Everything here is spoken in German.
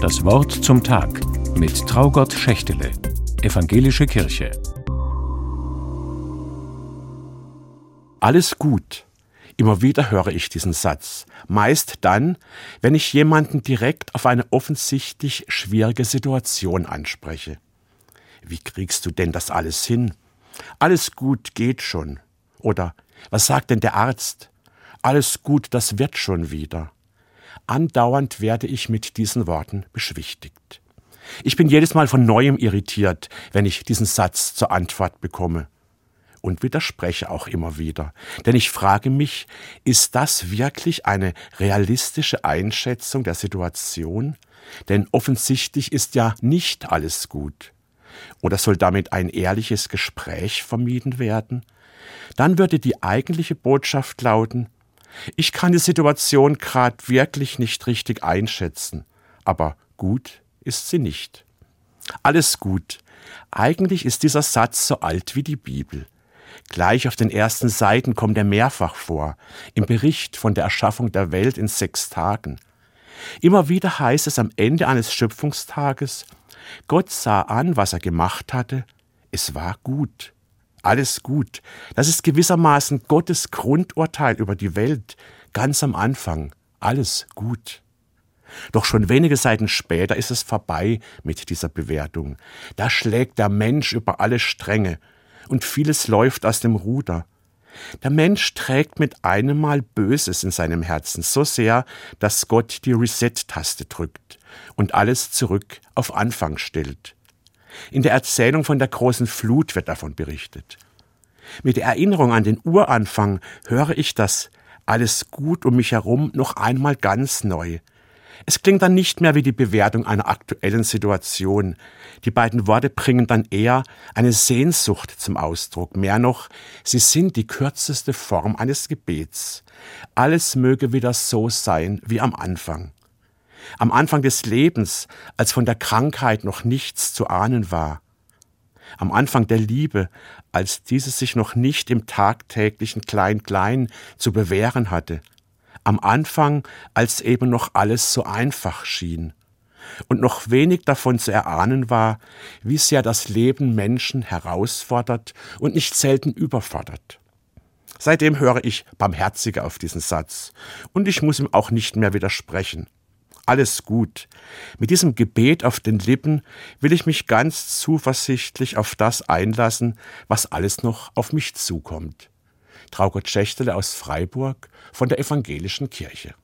Das Wort zum Tag mit Traugott Schächtele, Evangelische Kirche. Alles gut. Immer wieder höre ich diesen Satz. Meist dann, wenn ich jemanden direkt auf eine offensichtlich schwierige Situation anspreche. Wie kriegst du denn das alles hin? Alles gut geht schon. Oder was sagt denn der Arzt? Alles gut, das wird schon wieder. Andauernd werde ich mit diesen Worten beschwichtigt. Ich bin jedes Mal von neuem irritiert, wenn ich diesen Satz zur Antwort bekomme. Und widerspreche auch immer wieder. Denn ich frage mich, ist das wirklich eine realistische Einschätzung der Situation? Denn offensichtlich ist ja nicht alles gut. Oder soll damit ein ehrliches Gespräch vermieden werden? Dann würde die eigentliche Botschaft lauten, ich kann die Situation grad wirklich nicht richtig einschätzen, aber gut ist sie nicht. Alles gut. Eigentlich ist dieser Satz so alt wie die Bibel. Gleich auf den ersten Seiten kommt er mehrfach vor, im Bericht von der Erschaffung der Welt in sechs Tagen. Immer wieder heißt es am Ende eines Schöpfungstages, Gott sah an, was er gemacht hatte, es war gut alles gut. Das ist gewissermaßen Gottes Grundurteil über die Welt, ganz am Anfang. Alles gut. Doch schon wenige Seiten später ist es vorbei mit dieser Bewertung. Da schlägt der Mensch über alle Stränge und vieles läuft aus dem Ruder. Der Mensch trägt mit einem Mal Böses in seinem Herzen so sehr, dass Gott die Reset-Taste drückt und alles zurück auf Anfang stellt. In der Erzählung von der großen Flut wird davon berichtet. Mit der Erinnerung an den Uranfang höre ich das alles gut um mich herum noch einmal ganz neu. Es klingt dann nicht mehr wie die Bewertung einer aktuellen Situation. Die beiden Worte bringen dann eher eine Sehnsucht zum Ausdruck. Mehr noch, sie sind die kürzeste Form eines Gebets. Alles möge wieder so sein wie am Anfang. Am Anfang des Lebens, als von der Krankheit noch nichts zu ahnen war. Am Anfang der Liebe, als diese sich noch nicht im tagtäglichen Klein-Klein zu bewähren hatte. Am Anfang, als eben noch alles so einfach schien und noch wenig davon zu erahnen war, wie sehr das Leben Menschen herausfordert und nicht selten überfordert. Seitdem höre ich barmherziger auf diesen Satz, und ich muss ihm auch nicht mehr widersprechen alles gut. Mit diesem Gebet auf den Lippen will ich mich ganz zuversichtlich auf das einlassen, was alles noch auf mich zukommt. Traugott Schächtele aus Freiburg von der Evangelischen Kirche.